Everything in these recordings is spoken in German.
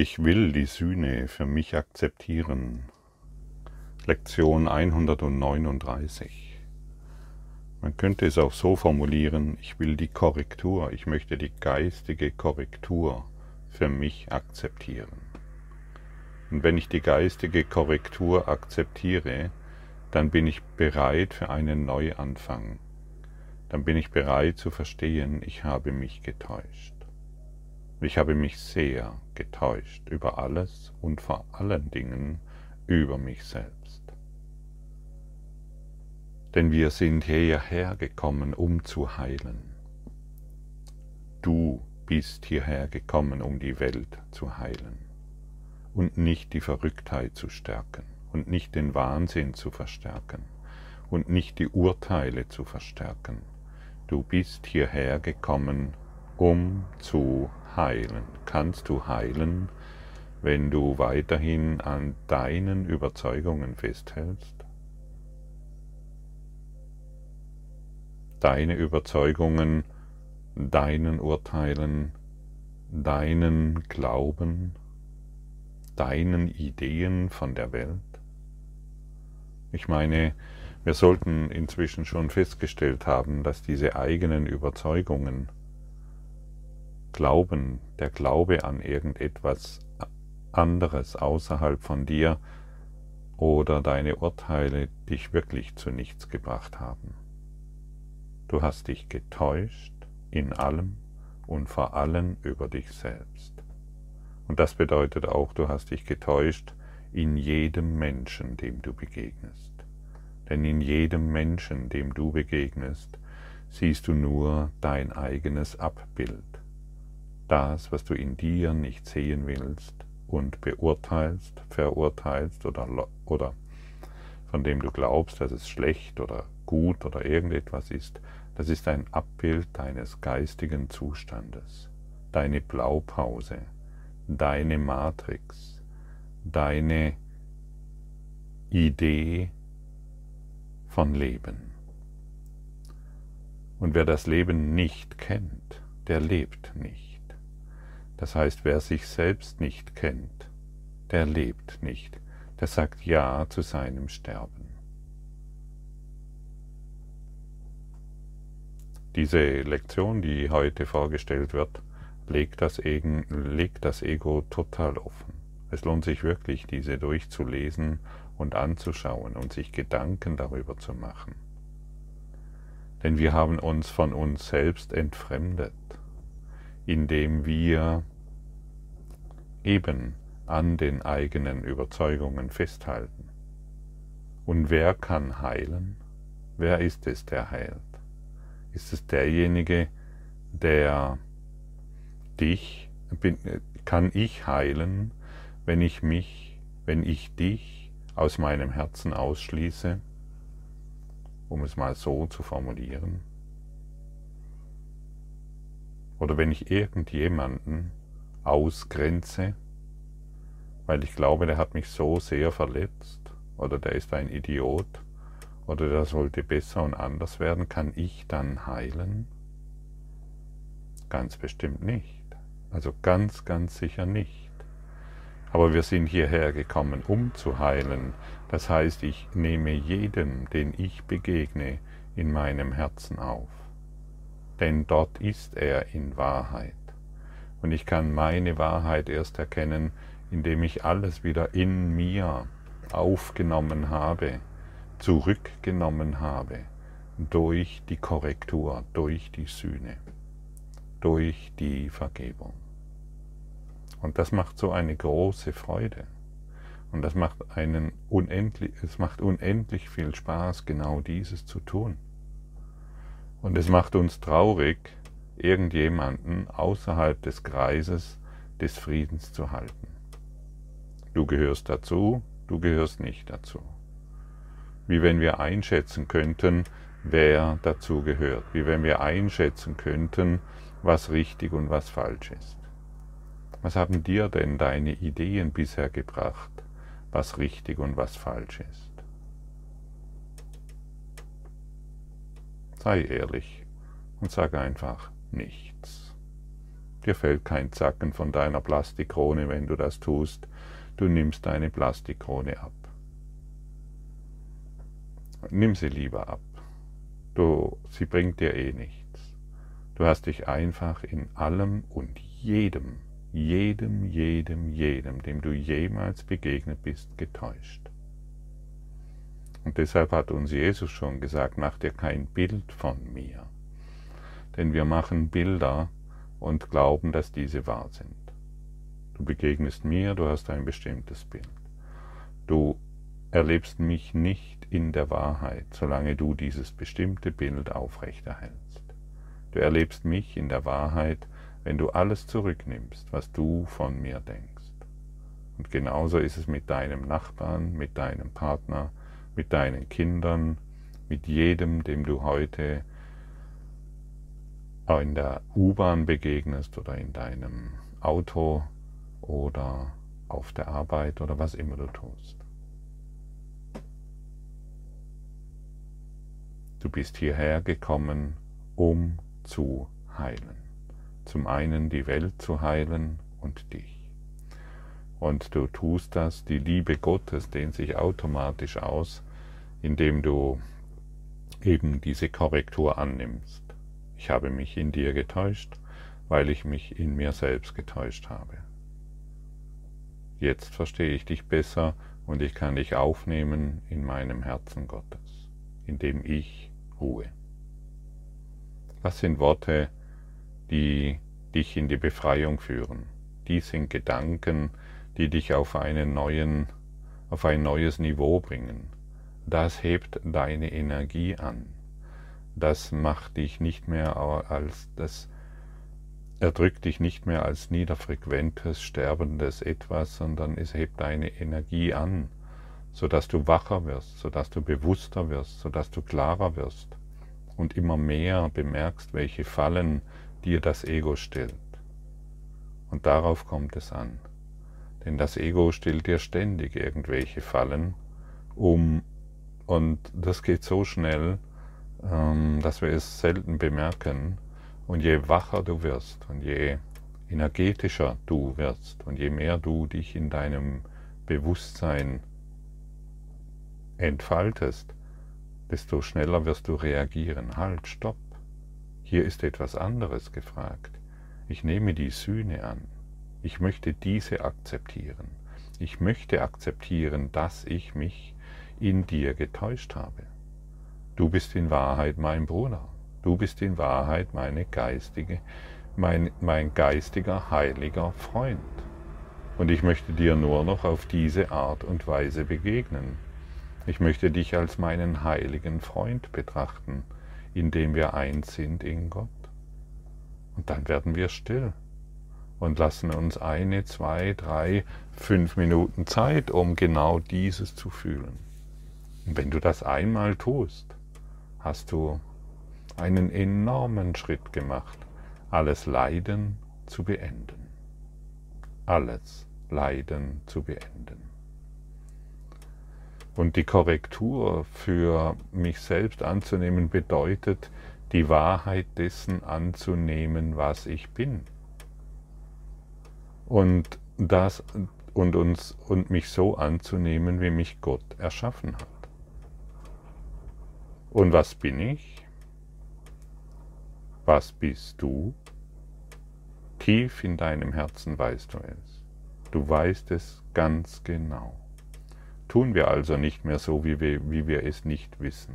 Ich will die Sühne für mich akzeptieren. Lektion 139. Man könnte es auch so formulieren, ich will die Korrektur, ich möchte die geistige Korrektur für mich akzeptieren. Und wenn ich die geistige Korrektur akzeptiere, dann bin ich bereit für einen Neuanfang. Dann bin ich bereit zu verstehen, ich habe mich getäuscht. Ich habe mich sehr getäuscht über alles und vor allen Dingen über mich selbst. Denn wir sind hierher gekommen, um zu heilen. Du bist hierher gekommen, um die Welt zu heilen und nicht die Verrücktheit zu stärken und nicht den Wahnsinn zu verstärken und nicht die Urteile zu verstärken. Du bist hierher gekommen, um zu heilen? Kannst du heilen, wenn du weiterhin an deinen Überzeugungen festhältst? Deine Überzeugungen, deinen Urteilen, deinen Glauben, deinen Ideen von der Welt? Ich meine, wir sollten inzwischen schon festgestellt haben, dass diese eigenen Überzeugungen Glauben, der Glaube an irgendetwas anderes außerhalb von dir oder deine Urteile dich wirklich zu nichts gebracht haben. Du hast dich getäuscht in allem und vor allem über dich selbst. Und das bedeutet auch, du hast dich getäuscht in jedem Menschen, dem du begegnest. Denn in jedem Menschen, dem du begegnest, siehst du nur dein eigenes Abbild das, was du in dir nicht sehen willst und beurteilst, verurteilst oder, oder von dem du glaubst, dass es schlecht oder gut oder irgendetwas ist, das ist ein Abbild deines geistigen Zustandes, deine Blaupause, deine Matrix, deine Idee von Leben. Und wer das Leben nicht kennt, der lebt nicht. Das heißt, wer sich selbst nicht kennt, der lebt nicht, der sagt Ja zu seinem Sterben. Diese Lektion, die heute vorgestellt wird, legt das, Ego, legt das Ego total offen. Es lohnt sich wirklich, diese durchzulesen und anzuschauen und sich Gedanken darüber zu machen. Denn wir haben uns von uns selbst entfremdet indem wir eben an den eigenen Überzeugungen festhalten. Und wer kann heilen? Wer ist es, der heilt? Ist es derjenige, der dich, kann ich heilen, wenn ich mich, wenn ich dich aus meinem Herzen ausschließe, um es mal so zu formulieren? Oder wenn ich irgendjemanden ausgrenze, weil ich glaube, der hat mich so sehr verletzt oder der ist ein Idiot oder der sollte besser und anders werden, kann ich dann heilen? Ganz bestimmt nicht. Also ganz, ganz sicher nicht. Aber wir sind hierher gekommen, um zu heilen. Das heißt, ich nehme jeden, den ich begegne, in meinem Herzen auf denn dort ist er in Wahrheit. Und ich kann meine Wahrheit erst erkennen, indem ich alles wieder in mir aufgenommen habe, zurückgenommen habe, durch die Korrektur, durch die Sühne, durch die Vergebung. Und das macht so eine große Freude. Und das macht einen unendlich, es macht unendlich viel Spaß, genau dieses zu tun. Und es macht uns traurig, irgendjemanden außerhalb des Kreises des Friedens zu halten. Du gehörst dazu, du gehörst nicht dazu. Wie wenn wir einschätzen könnten, wer dazu gehört. Wie wenn wir einschätzen könnten, was richtig und was falsch ist. Was haben dir denn deine Ideen bisher gebracht, was richtig und was falsch ist? Sei ehrlich und sag einfach nichts. Dir fällt kein Zacken von deiner Plastikkrone, wenn du das tust. Du nimmst deine Plastikkrone ab. Nimm sie lieber ab. Du, sie bringt dir eh nichts. Du hast dich einfach in allem und jedem, jedem, jedem, jedem, dem du jemals begegnet bist, getäuscht. Und deshalb hat uns Jesus schon gesagt, mach dir kein Bild von mir. Denn wir machen Bilder und glauben, dass diese wahr sind. Du begegnest mir, du hast ein bestimmtes Bild. Du erlebst mich nicht in der Wahrheit, solange du dieses bestimmte Bild aufrechterhältst. Du erlebst mich in der Wahrheit, wenn du alles zurücknimmst, was du von mir denkst. Und genauso ist es mit deinem Nachbarn, mit deinem Partner, mit deinen Kindern, mit jedem, dem du heute in der U-Bahn begegnest oder in deinem Auto oder auf der Arbeit oder was immer du tust. Du bist hierher gekommen, um zu heilen. Zum einen die Welt zu heilen und dich. Und du tust das, die Liebe Gottes dehnt sich automatisch aus, indem du eben diese Korrektur annimmst. Ich habe mich in dir getäuscht, weil ich mich in mir selbst getäuscht habe. Jetzt verstehe ich dich besser und ich kann dich aufnehmen in meinem Herzen Gottes, in dem ich ruhe. Das sind Worte, die dich in die Befreiung führen. Dies sind Gedanken, die dich auf einen neuen, auf ein neues Niveau bringen. Das hebt deine Energie an. Das macht dich nicht mehr als das erdrückt dich nicht mehr als niederfrequentes, sterbendes Etwas, sondern es hebt deine Energie an, sodass du wacher wirst, sodass du bewusster wirst, sodass du klarer wirst und immer mehr bemerkst, welche Fallen dir das Ego stellt. Und darauf kommt es an. Denn das Ego stellt dir ständig irgendwelche Fallen, um, und das geht so schnell, ähm, dass wir es selten bemerken, und je wacher du wirst und je energetischer du wirst und je mehr du dich in deinem Bewusstsein entfaltest, desto schneller wirst du reagieren. Halt, stopp. Hier ist etwas anderes gefragt. Ich nehme die Sühne an. Ich möchte diese akzeptieren. Ich möchte akzeptieren, dass ich mich in dir getäuscht habe. Du bist in Wahrheit mein Bruder. Du bist in Wahrheit meine geistige, mein, mein geistiger, heiliger Freund. Und ich möchte dir nur noch auf diese Art und Weise begegnen. Ich möchte dich als meinen heiligen Freund betrachten, indem wir eins sind in Gott. Und dann werden wir still und lassen uns eine, zwei, drei, fünf Minuten Zeit, um genau dieses zu fühlen. Und wenn du das einmal tust, hast du einen enormen Schritt gemacht, alles Leiden zu beenden. Alles Leiden zu beenden. Und die Korrektur für mich selbst anzunehmen bedeutet, die Wahrheit dessen anzunehmen, was ich bin. Und das und uns und mich so anzunehmen, wie mich Gott erschaffen hat. Und was bin ich? Was bist du? Tief in deinem Herzen weißt du es. Du weißt es ganz genau. Tun wir also nicht mehr so, wie wir, wie wir es nicht wissen.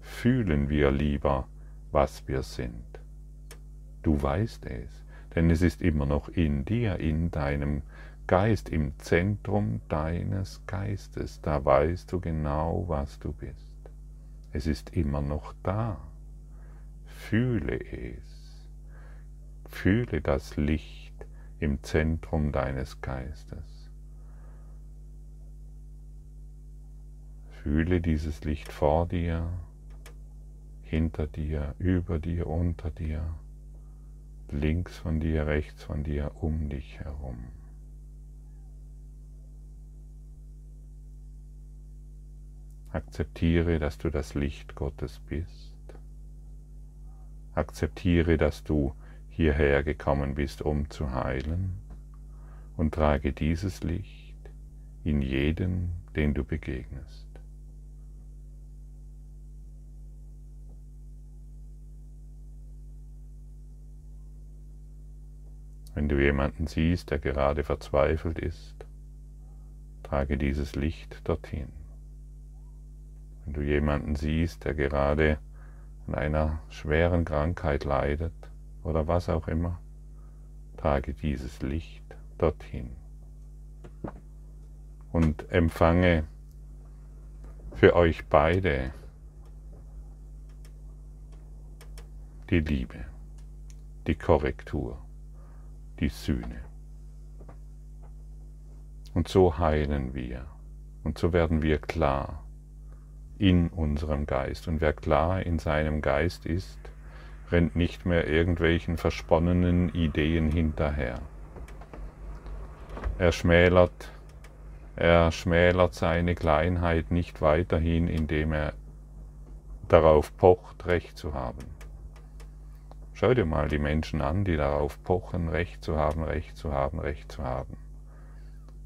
Fühlen wir lieber, was wir sind. Du weißt es, denn es ist immer noch in dir, in deinem Geist, im Zentrum deines Geistes. Da weißt du genau, was du bist. Es ist immer noch da. Fühle es. Fühle das Licht im Zentrum deines Geistes. Fühle dieses Licht vor dir, hinter dir, über dir, unter dir, links von dir, rechts von dir, um dich herum. Akzeptiere, dass du das Licht Gottes bist. Akzeptiere, dass du hierher gekommen bist, um zu heilen, und trage dieses Licht in jeden, den du begegnest. Wenn du jemanden siehst, der gerade verzweifelt ist, trage dieses Licht dorthin. Wenn du jemanden siehst, der gerade an einer schweren Krankheit leidet oder was auch immer, trage dieses Licht dorthin und empfange für euch beide die Liebe, die Korrektur die Sühne. Und so heilen wir und so werden wir klar in unserem Geist. Und wer klar in seinem Geist ist, rennt nicht mehr irgendwelchen versponnenen Ideen hinterher. Er schmälert, er schmälert seine Kleinheit nicht weiterhin, indem er darauf pocht, Recht zu haben. Schau dir mal die Menschen an, die darauf pochen, Recht zu haben, Recht zu haben, Recht zu haben.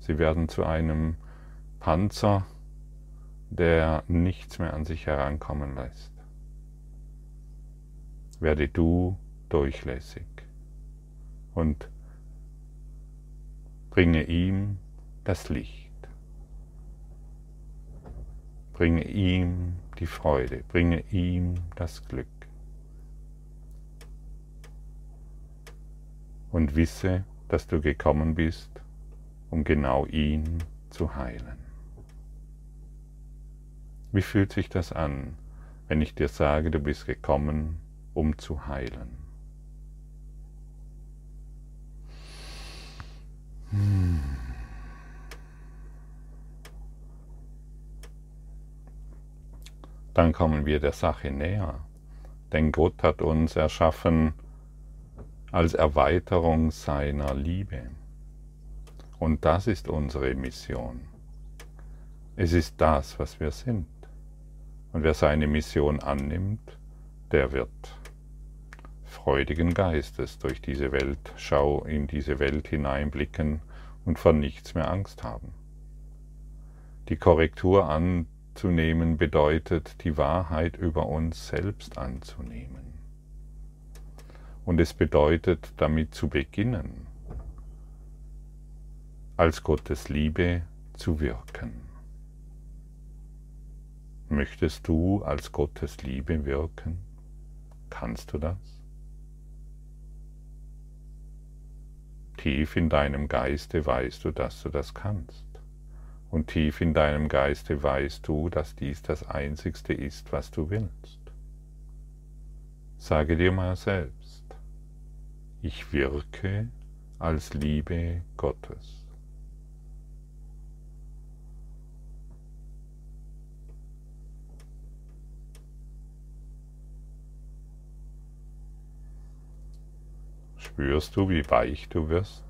Sie werden zu einem Panzer, der nichts mehr an sich herankommen lässt. Werde du durchlässig und bringe ihm das Licht. Bringe ihm die Freude, bringe ihm das Glück. und wisse, dass du gekommen bist, um genau ihn zu heilen. Wie fühlt sich das an, wenn ich dir sage, du bist gekommen, um zu heilen? Hm. Dann kommen wir der Sache näher, denn Gott hat uns erschaffen, als Erweiterung seiner Liebe. Und das ist unsere Mission. Es ist das, was wir sind. Und wer seine Mission annimmt, der wird freudigen Geistes durch diese Welt, schau in diese Welt hineinblicken und vor nichts mehr Angst haben. Die Korrektur anzunehmen bedeutet, die Wahrheit über uns selbst anzunehmen. Und es bedeutet damit zu beginnen, als Gottes Liebe zu wirken. Möchtest du als Gottes Liebe wirken? Kannst du das? Tief in deinem Geiste weißt du, dass du das kannst. Und tief in deinem Geiste weißt du, dass dies das Einzigste ist, was du willst. Sage dir mal selbst, ich wirke als Liebe Gottes. Spürst du, wie weich du wirst?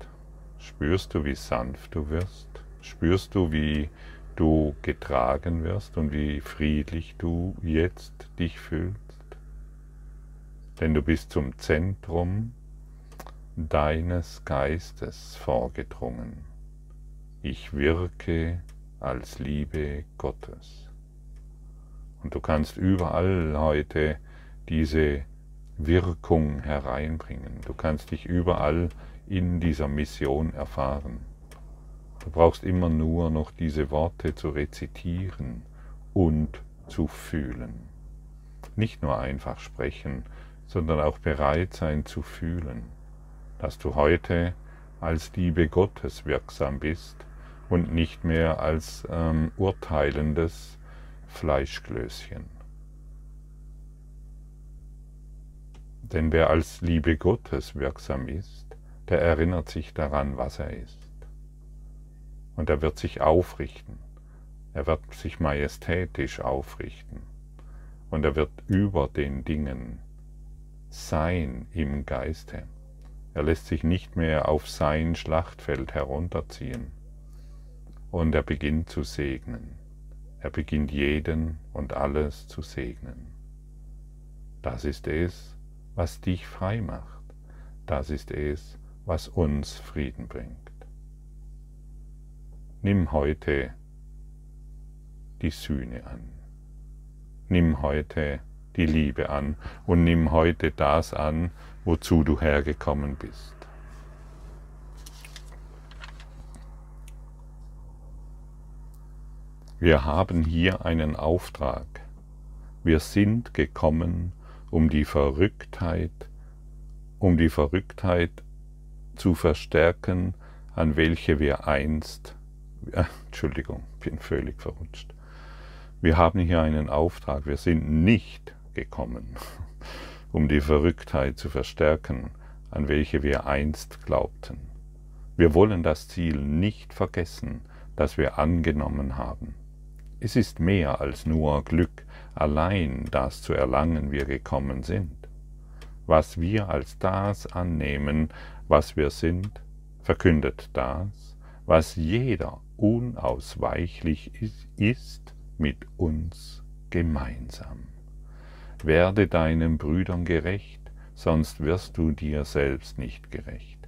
Spürst du, wie sanft du wirst? Spürst du, wie du getragen wirst und wie friedlich du jetzt dich fühlst? Denn du bist zum Zentrum deines Geistes vorgedrungen. Ich wirke als Liebe Gottes. Und du kannst überall heute diese Wirkung hereinbringen. Du kannst dich überall in dieser Mission erfahren. Du brauchst immer nur noch diese Worte zu rezitieren und zu fühlen. Nicht nur einfach sprechen, sondern auch bereit sein zu fühlen dass du heute als Liebe Gottes wirksam bist und nicht mehr als ähm, urteilendes Fleischklößchen. Denn wer als Liebe Gottes wirksam ist, der erinnert sich daran, was er ist. Und er wird sich aufrichten. Er wird sich majestätisch aufrichten. Und er wird über den Dingen sein im Geiste. Er lässt sich nicht mehr auf sein Schlachtfeld herunterziehen. Und er beginnt zu segnen. Er beginnt jeden und alles zu segnen. Das ist es, was dich frei macht. das ist es, was uns Frieden bringt. Nimm heute die Sühne an. Nimm heute die Liebe an und nimm heute das an, wozu du hergekommen bist. Wir haben hier einen Auftrag. Wir sind gekommen, um die Verrücktheit, um die Verrücktheit zu verstärken, an welche wir einst, äh, Entschuldigung, bin völlig verrutscht. Wir haben hier einen Auftrag. Wir sind nicht gekommen, um die Verrücktheit zu verstärken, an welche wir einst glaubten. Wir wollen das Ziel nicht vergessen, das wir angenommen haben. Es ist mehr als nur Glück, allein das zu erlangen wir gekommen sind. Was wir als das annehmen, was wir sind, verkündet das, was jeder unausweichlich ist, mit uns gemeinsam. Werde deinen Brüdern gerecht, sonst wirst du dir selbst nicht gerecht.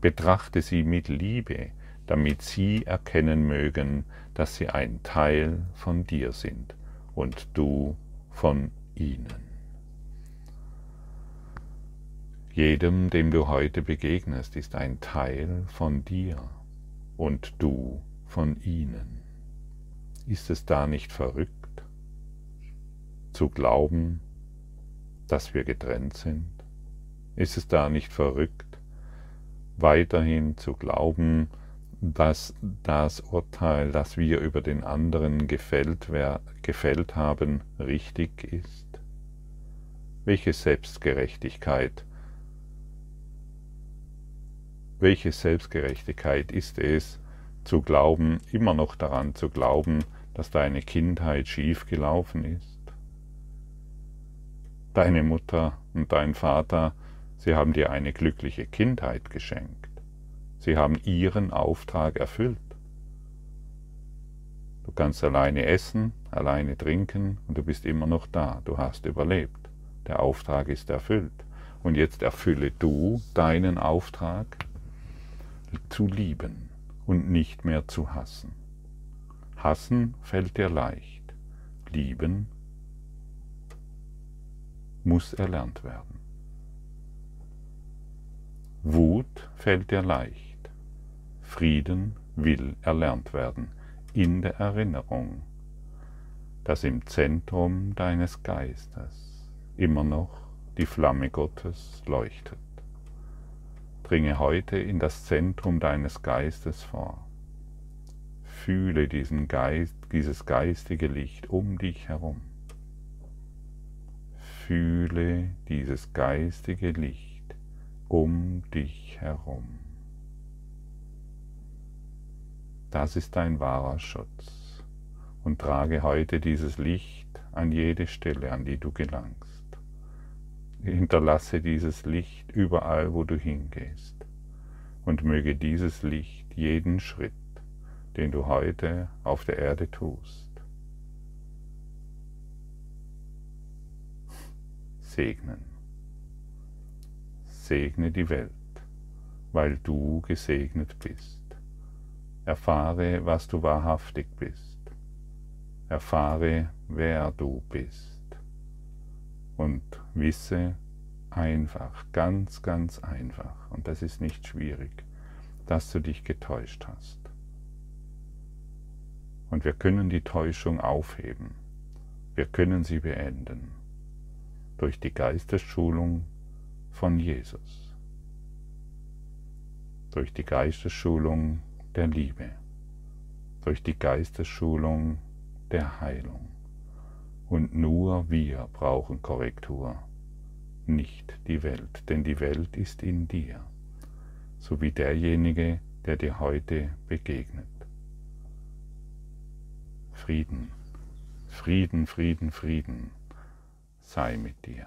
Betrachte sie mit Liebe, damit sie erkennen mögen, dass sie ein Teil von dir sind und du von ihnen. Jedem, dem du heute begegnest, ist ein Teil von dir und du von ihnen. Ist es da nicht verrückt, zu glauben, dass wir getrennt sind? Ist es da nicht verrückt, weiterhin zu glauben, dass das Urteil, das wir über den anderen gefällt, gefällt haben, richtig ist? Welche Selbstgerechtigkeit, welche Selbstgerechtigkeit ist es, zu glauben, immer noch daran zu glauben, dass deine Kindheit schief gelaufen ist? Deine Mutter und dein Vater, sie haben dir eine glückliche Kindheit geschenkt. Sie haben ihren Auftrag erfüllt. Du kannst alleine essen, alleine trinken und du bist immer noch da. Du hast überlebt. Der Auftrag ist erfüllt. Und jetzt erfülle du deinen Auftrag zu lieben und nicht mehr zu hassen. Hassen fällt dir leicht. Lieben muss erlernt werden. Wut fällt dir leicht. Frieden will erlernt werden in der Erinnerung, dass im Zentrum deines Geistes immer noch die Flamme Gottes leuchtet. Dringe heute in das Zentrum deines Geistes vor. Fühle diesen Geist, dieses geistige Licht um dich herum. Fühle dieses geistige Licht um dich herum. Das ist dein wahrer Schutz. Und trage heute dieses Licht an jede Stelle, an die du gelangst. Hinterlasse dieses Licht überall, wo du hingehst. Und möge dieses Licht jeden Schritt, den du heute auf der Erde tust, segnen. Segne die Welt, weil du gesegnet bist. Erfahre, was du wahrhaftig bist. Erfahre, wer du bist. Und wisse einfach, ganz, ganz einfach, und das ist nicht schwierig, dass du dich getäuscht hast. Und wir können die Täuschung aufheben. Wir können sie beenden durch die Geistesschulung von Jesus. Durch die Geistesschulung der Liebe, durch die Geistesschulung der Heilung. Und nur wir brauchen Korrektur, nicht die Welt, denn die Welt ist in dir, so wie derjenige, der dir heute begegnet. Frieden, Frieden, Frieden, Frieden sei mit dir.